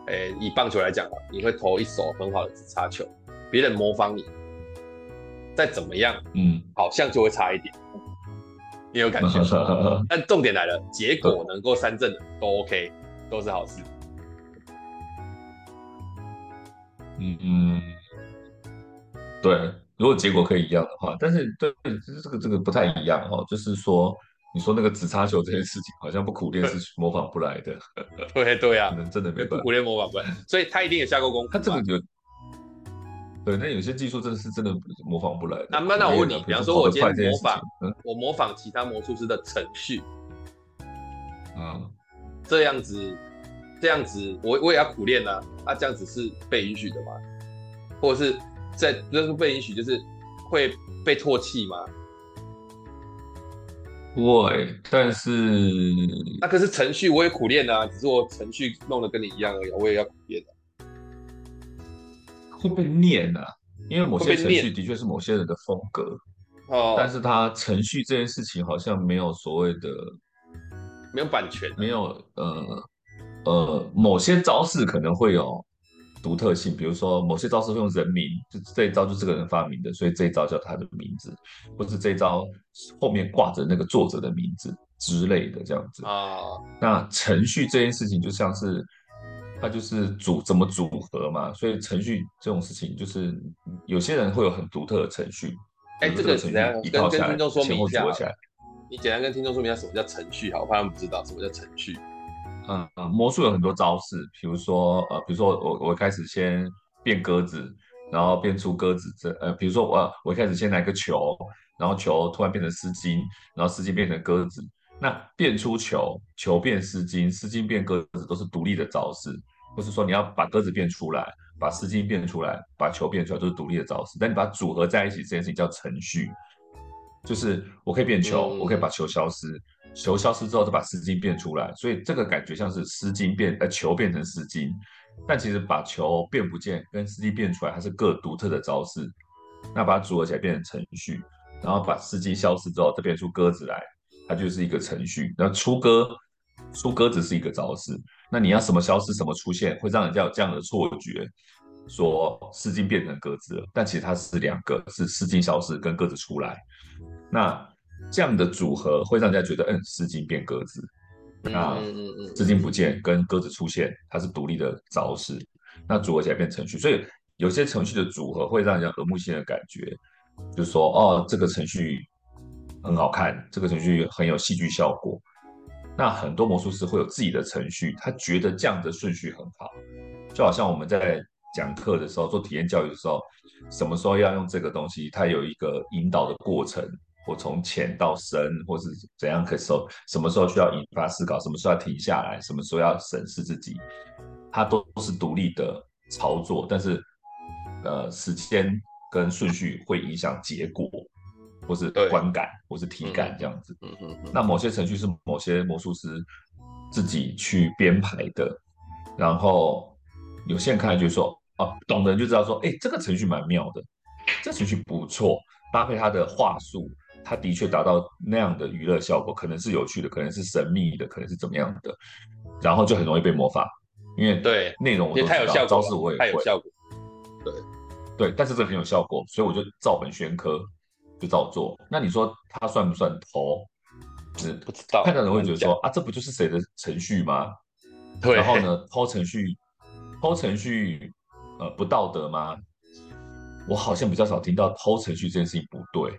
哎，以棒球来讲啊，你会投一手很好的直插球，别人模仿你，再怎么样，嗯，好像就会差一点。也有感觉，但重点来了，结果能够三振的都 OK，都是好事。嗯嗯，对，如果结果可以一样的话，但是对，这个这个不太一样哦。就是说，你说那个直插球这件事情，好像不苦练是模仿不来的。对对啊，可能真的没办法，不苦练模仿不来，所以他一定也下过功夫。他这个就。对，那有些技术真的是真的模仿不来的。那那我问你，比方说，我今天模仿，我模仿其他魔术师的程序，嗯，这样子，这样子，我我也要苦练啊。啊，这样子是被允许的吗？或者是在就是被允许，就是会被唾弃吗？会，但是那可是程序，我也苦练啊，只是我程序弄得跟你一样而已，我也要苦练的。会被念、啊，因为某些程序的确是某些人的风格，哦，但是他程序这件事情好像没有所谓的，没有版权，没有呃呃，某些招式可能会有独特性，比如说某些招式会用人名，就这一招就这个人发明的，所以这一招叫他的名字，或是这一招后面挂着那个作者的名字之类的这样子啊。那程序这件事情就像是。它就是组怎么组合嘛，所以程序这种事情就是有些人会有很独特的程序。哎、欸，这个怎样？跟跟听众说明一下。你简单跟听众说明一下什么叫程序，好，我怕他们不知道什么叫程序。嗯嗯，魔术有很多招式，比如说呃，比如说我我开始先变鸽子，然后变出鸽子这呃，比如说我我一开始先来个球，然后球突然变成丝巾，然后丝巾变成鸽子。那变出球，球变丝巾，丝巾变鸽子，都是独立的招式。不是说你要把鸽子变出来，把丝巾变出来，把球变出来，都是独立的招式。但你把它组合在一起，这件事情叫程序。就是我可以变球，嗯、我可以把球消失，球消失之后再把丝巾变出来。所以这个感觉像是丝巾变呃球变成丝巾，但其实把球变不见跟丝巾变出来，它是各独特的招式。那把它组合起来变成程序，然后把丝巾消失之后再变出鸽子来。它就是一个程序，然后出鸽，出鸽子是一个招式。那你要什么消失，什么出现，会让人家有这样的错觉，说丝巾变成鸽子了。但其实它是两个，是丝巾消失跟鸽子出来。那这样的组合会让人家觉得，嗯，丝巾变鸽子，那丝巾不见跟鸽子出现，它是独立的招式。那组合起来变程序，所以有些程序的组合会让人家耳目一新的感觉，就是说，哦，这个程序。很好看，这个程序很有戏剧效果。那很多魔术师会有自己的程序，他觉得这样的顺序很好。就好像我们在讲课的时候，做体验教育的时候，什么时候要用这个东西，它有一个引导的过程，或从浅到深，或是怎样可以说，什么时候需要引发思考，什么时候要停下来，什么时候要审视自己，它都是独立的操作。但是，呃，时间跟顺序会影响结果。或是观感，或是体感这样子。嗯嗯嗯。那某些程序是某些魔术师自己去编排的，然后有些人看来就说，啊，懂的人就知道说，哎，这个程序蛮妙的，这程序不错，搭配他的话术，他的确达到那样的娱乐效果，可能是有趣的，可能是神秘的，可能是怎么样的，然后就很容易被模仿，因为对内容我都知道，招式我也会，有效果，对对，但是这很有效果，所以我就照本宣科。就照做。那你说它算不算偷？是不知道。看到人会觉得说啊，这不就是谁的程序吗？对。然后呢，偷程序，偷程序，呃，不道德吗？我好像比较少听到偷程序这件事情不对。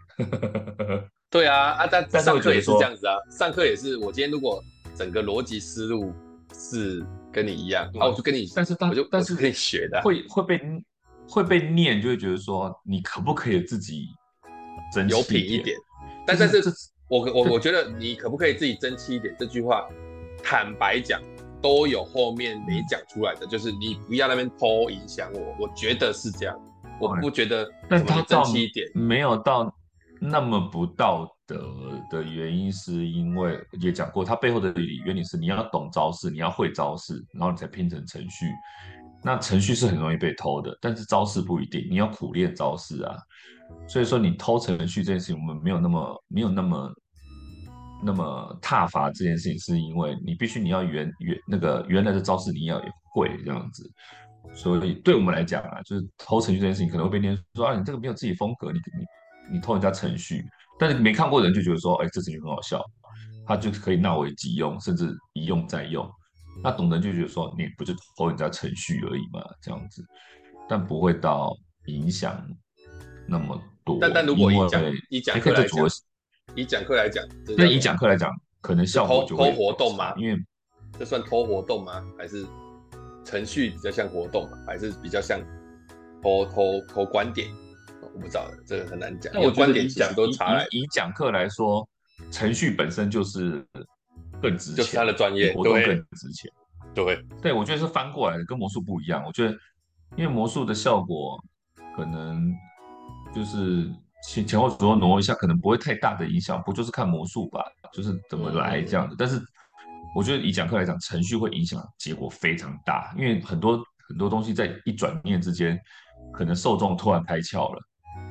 对啊，啊，但但上课也是这样子啊。上课也是，我今天如果整个逻辑思路是跟你一样，啊，我就跟你，但是我就但是可以学的，会会被会被念，就会觉得说你可不可以自己。有品一点，但是这我我我觉得你可不可以自己争气一点？这句话坦白讲，都有后面没讲出来的，就是你不要那边偷影响我。我觉得是这样，我不觉得。但他争气一点，没有到那么不道德的原因，是因为也讲过，他背后的原理是你要懂招式，你要会招式，然后你才拼成程序。那程序是很容易被偷的，但是招式不一定，你要苦练招式啊。所以说，你偷程序这件事情，我们没有那么没有那么那么踏伐这件事情，是因为你必须你要原原那个原来的招式你要会这样子。所以对我们来讲啊，就是偷程序这件事情可能会被别人说啊，你这个没有自己风格，你你你偷人家程序。但是没看过的人就觉得说，哎，这程序很好笑，他就可以纳为己用，甚至一用再用。那懂的人就觉得说，你不就偷人家程序而已嘛，这样子，但不会到影响。那么多，但但如果以讲以讲课来讲，以讲课来讲，那以讲课来讲，可能效果就会偷活动吗？因为这算偷活动吗？还是程序比较像活动吗？还是比较像偷偷偷观点？我不知道，这个很难讲。那我观点讲都查来以讲课来说，程序本身就是更值钱，就是他的专业，活动更值钱。对对，我觉得是翻过来的，跟魔术不一样。我觉得因为魔术的效果可能。就是前前后左右挪一下，可能不会太大的影响，不就是看魔术吧？就是怎么来这样子。但是我觉得以讲课来讲，程序会影响结果非常大，因为很多很多东西在一转念之间，可能受众突然开窍了，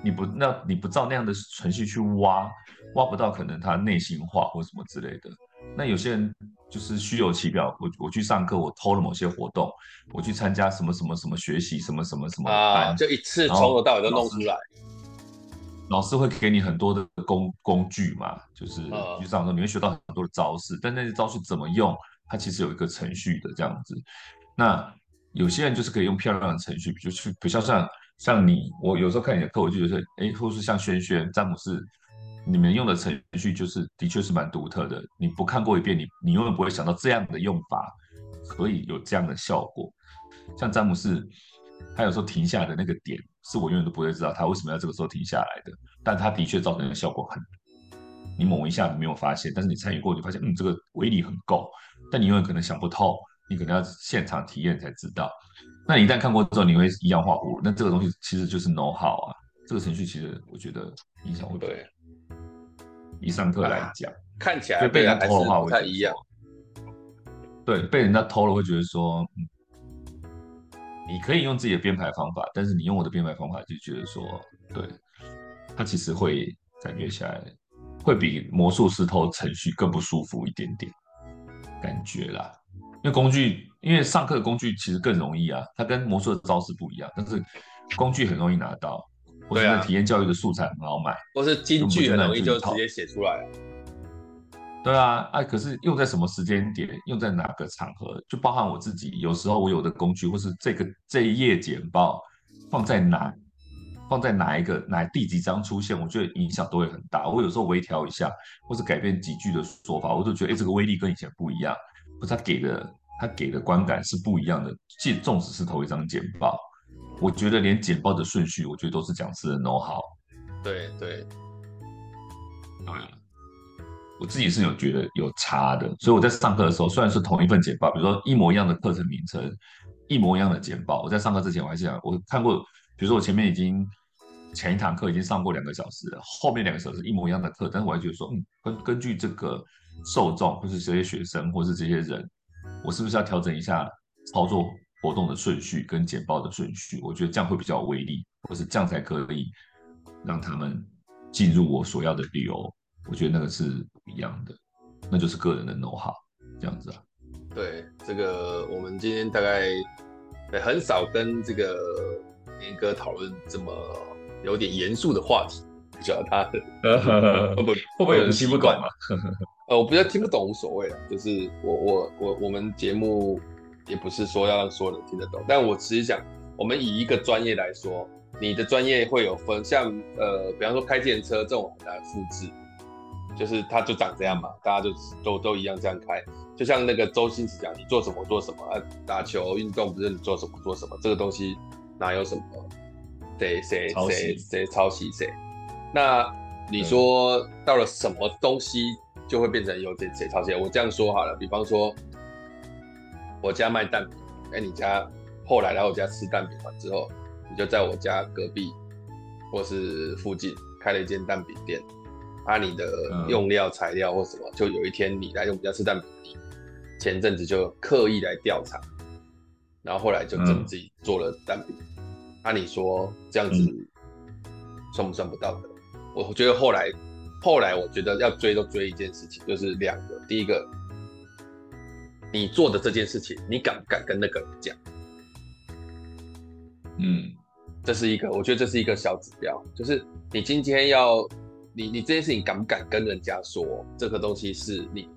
你不那你不照那样的程序去挖，挖不到可能他内心话或什么之类的。那有些人就是虚有其表，我我去上课，我偷了某些活动，我去参加什么什么什么学习什么什么什么班，啊，就一次从头到尾都弄出来。老师会给你很多的工工具嘛，就是就这样说，你会学到很多的招式，但那些招式怎么用，它其实有一个程序的这样子。那有些人就是可以用漂亮的程序，比如去，比较像像你，我有时候看你的课，我就觉得，哎，或是像轩轩、詹姆斯，你们用的程序就是的确是蛮独特的。你不看过一遍，你你永远不会想到这样的用法可以有这样的效果。像詹姆斯，他有时候停下来的那个点。是我永远都不会知道他为什么要这个时候停下来的，但他的确造成的效果很，你猛一下子没有发现，但是你参与过，你发现嗯，这个威力很够，但你永远可能想不透，你可能要现场体验才知道。那你一旦看过之后，你会一样画葫芦。那这个东西其实就是 know how 啊，这个程序其实我觉得影响会对。以上课来讲，看起来被人偷的话，不太一样。对，被人家偷了会觉得说。嗯你可以用自己的编排方法，但是你用我的编排方法，就觉得说，对，它其实会感觉起来会比魔术师偷程序更不舒服一点点感觉啦。因为工具，因为上课的工具其实更容易啊，它跟魔术的招式不一样，但是工具很容易拿到，或者体验教育的素材很好买，或是金句很容易就直接写出来了。对啊，哎，可是用在什么时间点，用在哪个场合，就包含我自己。有时候我有的工具，或是这个这一页简报放在哪，放在哪一个哪第几章出现，我觉得影响都会很大。我有时候微调一下，或是改变几句的说法，我都觉得哎，这个威力跟以前不一样，或是他给的他给的观感是不一样的。即纵使是头一张简报，我觉得连简报的顺序，我觉得都是讲师的 know how。对对，我自己是有觉得有差的，所以我在上课的时候，虽然是同一份简报，比如说一模一样的课程名称，一模一样的简报，我在上课之前我还是想，我看过，比如说我前面已经前一堂课已经上过两个小时了，后面两个小时一模一样的课，但是我还觉得说，嗯，根根据这个受众或是这些学生或是这些人，我是不是要调整一下操作活动的顺序跟简报的顺序？我觉得这样会比较有威力，或是这样才可以让他们进入我所要的旅游。我觉得那个是不一样的，那就是个人的 know-how 这样子啊。对，这个我们今天大概很少跟这个年哥讨论这么。有点严肃的话题，不晓得他会不会 会不会有人听不懂啊？呃，我不知道听不懂无所谓了，就是我我我我们节目也不是说要让所有人听得懂，但我只是想，我们以一个专业来说，你的专业会有分，像呃，比方说开电车这种很难复制，就是它就长这样嘛，大家就都都一样这样开，就像那个周星驰讲，你做什么做什么啊，打球运动不是你做什么做什么，这个东西哪有什么？谁谁谁谁抄袭谁？那你说到了什么东西就会变成有谁谁抄袭？我这样说好了，比方说我家卖蛋饼，哎，你家后来来我家吃蛋饼完之后，你就在我家隔壁或是附近开了一间蛋饼店，把你的用料材料或什么，就有一天你来用比较吃蛋前阵子就刻意来调查，然后后来就真自己做了蛋饼。那、啊、你说这样子算不算不道德？嗯、我觉得后来，后来我觉得要追都追一件事情，就是两个。第一个，你做的这件事情，你敢不敢跟那个人讲？嗯，这是一个，我觉得这是一个小指标，就是你今天要你你这件事情敢不敢跟人家说？这个东西是你。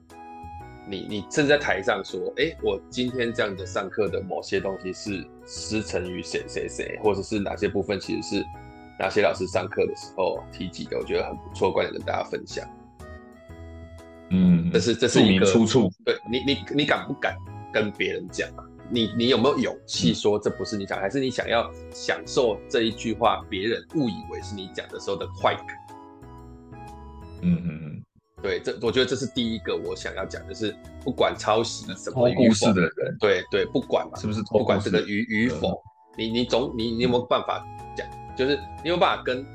你你甚至在台上说，哎、欸，我今天这样的上课的某些东西是师承于谁谁谁，或者是哪些部分其实是哪些老师上课的时候提及的，我觉得很不错，观点跟大家分享。嗯，这是这是一个出处。对你你你敢不敢跟别人讲啊？你你有没有勇气说这不是你讲，还是你想要享受这一句话别人误以为是你讲的时候的快感？嗯嗯嗯。对，这我觉得这是第一个我想要讲，就是不管抄袭什么故事的人，对对，不管嘛，是不是？不管这个与与否，你你总你你有没有办法讲？就是你有没有办法跟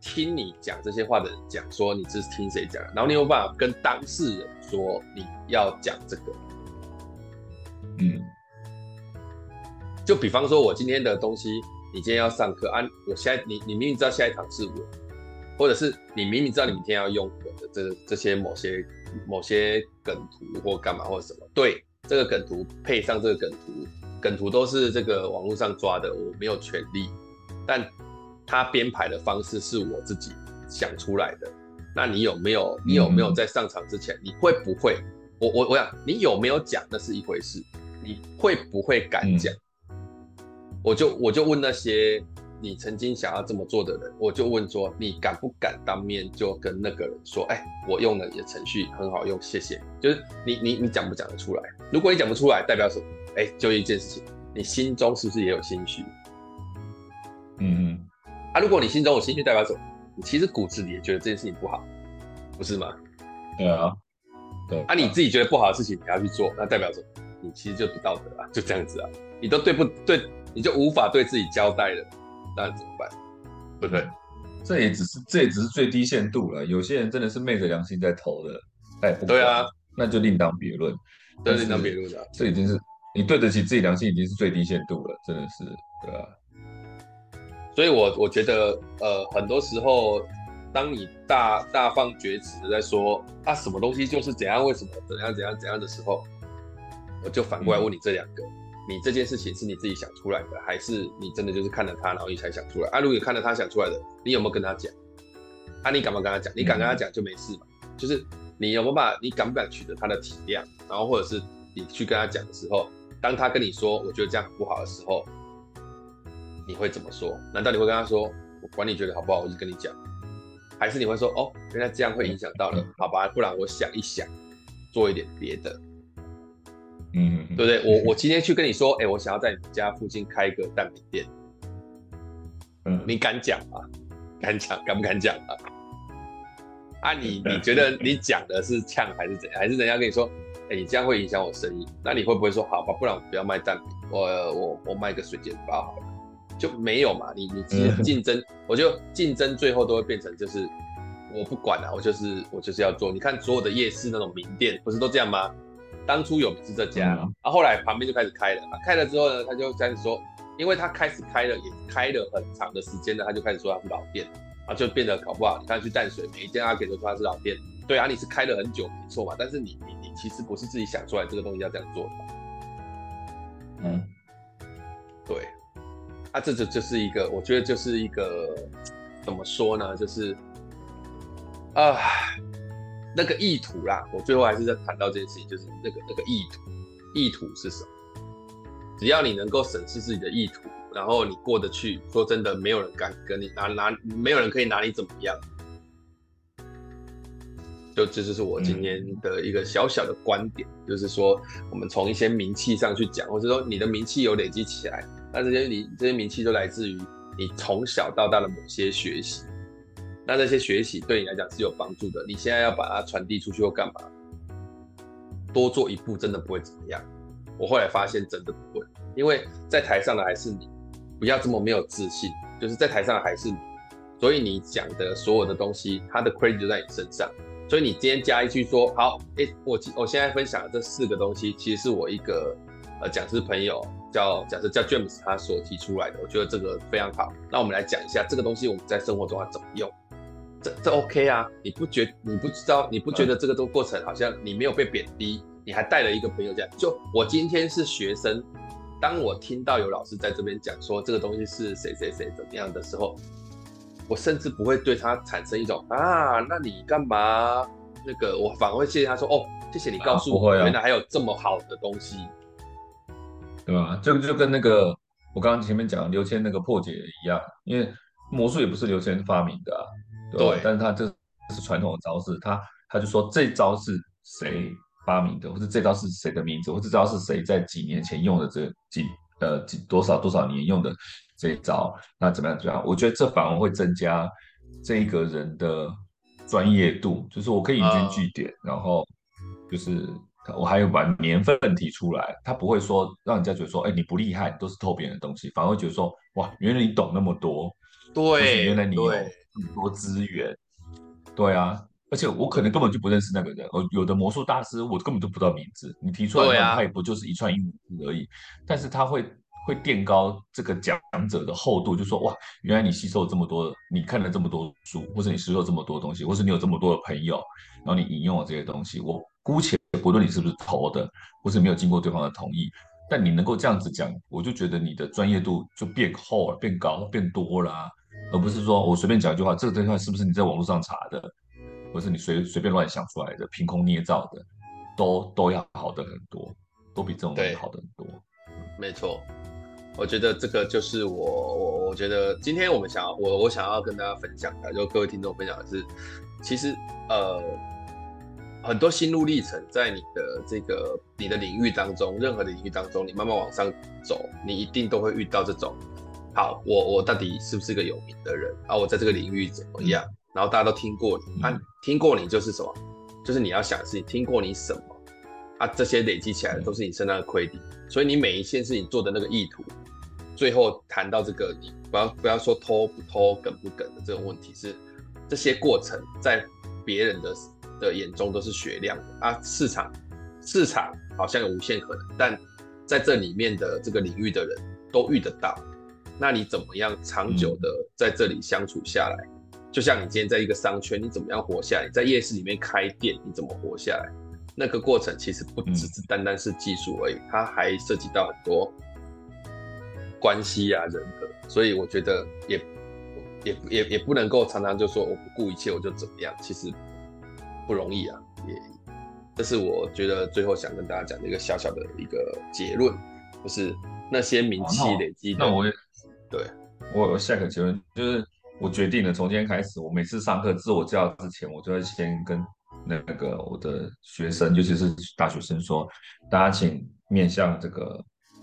听你讲这些话的人讲，说你这是听谁讲？然后你有办法跟当事人说你要讲这个？嗯，就比方说，我今天的东西，你今天要上课啊，我现在你你明明知道下一堂是我。或者是你明明知道你明天要用我的这这些某些某些梗图或干嘛或者什么，对，这个梗图配上这个梗图，梗图都是这个网络上抓的，我没有权利，但他编排的方式是我自己想出来的。那你有没有你有没有在上场之前，你会不会？我我我想你有没有讲那是一回事，你会不会敢讲？我就我就问那些。你曾经想要这么做的人，我就问说，你敢不敢当面就跟那个人说，哎，我用了你的程序很好用，谢谢。就是你你你讲不讲得出来？如果你讲不出来，代表什么？哎，就一件事情，你心中是不是也有心虚？嗯嗯。啊，如果你心中有心虚，代表什么？你其实骨子里也觉得这件事情不好，不是吗？对啊。对。啊，你自己觉得不好的事情你要去做，那代表什么？你其实就不道德啊，就这样子啊，你都对不对？你就无法对自己交代了。那怎么办？对不对？这也只是这也只是最低限度了。有些人真的是昧着良心在投的，哎，对啊，那就另当别论。对，另当别论的。这已经是你对得起自己良心，已经是最低限度了，真的是，对啊。所以我，我我觉得，呃，很多时候，当你大大放厥词的在说啊，什么东西就是怎样，为什么怎样怎样怎样的时候，我就反过来问你这两个。嗯你这件事情是你自己想出来的，还是你真的就是看了他，然后你才想出来？啊，如果你看了他想出来的，你有没有跟他讲？啊，你敢不敢跟他讲？你敢跟他讲就没事嘛。就是你有没有办法？你敢不敢取得他的体谅？然后或者是你去跟他讲的时候，当他跟你说我觉得这样不好的时候，你会怎么说？难道你会跟他说我管你觉得好不好，我就跟你讲？还是你会说哦，原来这样会影响到了，好吧？不然我想一想，做一点别的。嗯，对不对？我我今天去跟你说，哎，我想要在你家附近开一个蛋饼店。嗯，你敢讲吗？敢讲？敢不敢讲啊？啊，你你觉得你讲的是呛还是怎样？还是人家跟你说，哎，你这样会影响我生意？那你会不会说，好吧，不然我不要卖蛋饼，我我我卖个水煎包好了。就没有嘛。你你其实竞争，我觉得竞争最后都会变成就是我不管了，我就是我就是要做。你看所有的夜市那种名店，不是都这样吗？当初有名是这家，嗯、啊，后来旁边就开始开了，啊，开了之后呢，他就开始说，因为他开始开了，也开了很长的时间了，他就开始说他是老店，啊，就变得搞不好，你看去淡水，每一间阿给都说他是老店，对啊，你是开了很久没错嘛，但是你你你其实不是自己想出来这个东西要这样做的，嗯，对，啊，这就就是一个，我觉得就是一个怎么说呢，就是啊。那个意图啦，我最后还是在谈到这件事情，就是那个那个意图，意图是什么？只要你能够审视自己的意图，然后你过得去，说真的，没有人敢跟你拿拿，没有人可以拿你怎么样。就这就是我今天的一个小小的观点，嗯、就是说，我们从一些名气上去讲，或者说你的名气有累积起来，那这些你这些名气都来自于你从小到大的某些学习。那这些学习对你来讲是有帮助的，你现在要把它传递出去或干嘛？多做一步真的不会怎么样。我后来发现真的不会，因为在台上的还是你，不要这么没有自信。就是在台上的还是你，所以你讲的所有的东西，它的 credit 就在你身上。所以你今天加一句说好，哎、欸，我我现在分享的这四个东西，其实是我一个呃讲师朋友叫假设叫 James 他所提出来的，我觉得这个非常好。那我们来讲一下这个东西我们在生活中要怎么用。这这 OK 啊？你不觉你不知道你不觉得这个都过程好像你没有被贬低，你还带了一个朋友这样。就我今天是学生，当我听到有老师在这边讲说这个东西是谁谁谁怎么样的时候，我甚至不会对他产生一种啊，那你干嘛？那个我反而会谢谢他说哦，谢谢你告诉我，原来还有这么好的东西，对吧？这个就跟那个我刚刚前面讲刘谦那个破解一样，因为魔术也不是刘谦发明的啊。对，对，但是他这是传统的招式，他他就说这招是谁发明的，或者这招是谁的名字，或者这招是谁在几年前用的这几呃几多少多少年用的这一招，那怎么样怎么样？我觉得这反而会增加这一个人的专业度，就是我可以引经据典，啊、然后就是我还有把年份提出来，他不会说让人家觉得说，哎，你不厉害，都是偷别人的东西，反而会觉得说，哇，原来你懂那么多，对，原来你有。很多资源，对啊，而且我可能根本就不认识那个人，哦，有的魔术大师我根本就不知道名字，你提出来的，他也不就是一串英文字而已，啊、但是他会会垫高这个讲者的厚度，就说哇，原来你吸收了这么多，你看了这么多书，或者你吸收了这么多东西，或是你有这么多的朋友，然后你引用了这些东西，我姑且不论你是不是偷的，或是没有经过对方的同意，但你能够这样子讲，我就觉得你的专业度就变厚了，变高，变多了啊。而不是说我随便讲一句话，这个东西是不是你在网络上查的，或是你随随便乱想出来的、凭空捏造的，都都要好的很多，都比这种东西好的很多。没错，我觉得这个就是我我我觉得今天我们想要我我想要跟大家分享的，就各位听众分享的是，其实呃很多心路历程，在你的这个你的领域当中，任何的领域当中，你慢慢往上走，你一定都会遇到这种。好，我我到底是不是个有名的人啊？我在这个领域怎么样？然后大家都听过你，啊，听过你就是什么？就是你要想的事情，听过你什么？啊，这些累积起来的都是你身上的 credit。所以你每一件事情做的那个意图，最后谈到这个，你不要不要说偷不偷、梗不梗的这种问题，是这些过程在别人的的眼中都是雪亮的啊。市场市场好像有无限可能，但在这里面的这个领域的人都遇得到。那你怎么样长久的在这里相处下来？嗯、就像你今天在一个商圈，你怎么样活下来？在夜市里面开店，你怎么活下来？那个过程其实不只是单单是技术而已，嗯、它还涉及到很多关系啊、人格。所以我觉得也也也也不能够常常就说我不顾一切我就怎么样，其实不容易啊。也，这是我觉得最后想跟大家讲的一个小小的一个结论，就是那些名气累积的。哦对，我有下个结论，就是我决定了，从今天开始，我每次上课自我介绍之前，我就会先跟那个我的学生，尤其是大学生说，大家请面向这个，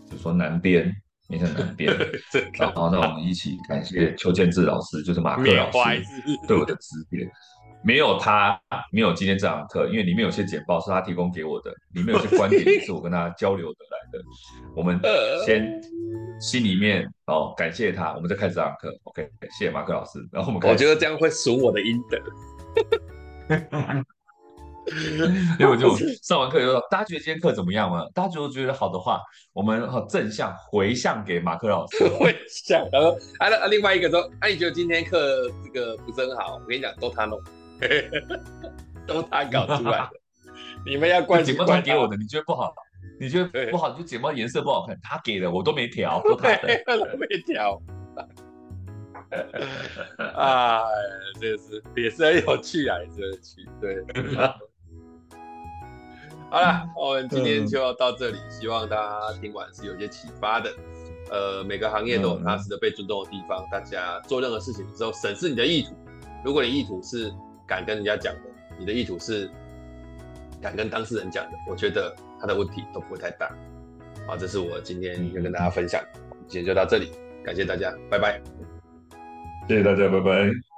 比如说南边，面向南边，然后让，我们一起感谢邱建志老师，就是马克老师对我的指点。没有他，没有今天这堂课，因为里面有些简报是他提供给我的，里面有些观点也是我跟他交流得来的。我们先心里面哦感谢他，我们再开始这堂课。OK，谢谢马克老师。然后我们我觉得这样会损我的阴德。因为我就上完课以后，大家觉得今天课怎么样嘛？大家如果觉得好的话，我们正向回向给马克老师。回向，然后啊那另外一个说，哎、啊，你觉得今天课这个不是很好？我跟你讲，都他弄，都他搞出来的。你们要关简报他给我的，你觉得不好？你觉得不好？就简报颜色不好看，他给的我都没调，都他的，都没调。啊，这是也是很有趣啊，也是很有趣，对。好了，我们今天就要到这里，嗯、希望大家听完是有些启发的。呃，每个行业都有它值得被尊重的地方，嗯、大家做任何事情的时候，审视你的意图。如果你意图是敢跟人家讲的，你的意图是敢跟当事人讲的，我觉得他的问题都不会太大。好，这是我今天要跟大家分享，今天就到这里，感谢大家，拜拜。谢谢大家，拜拜。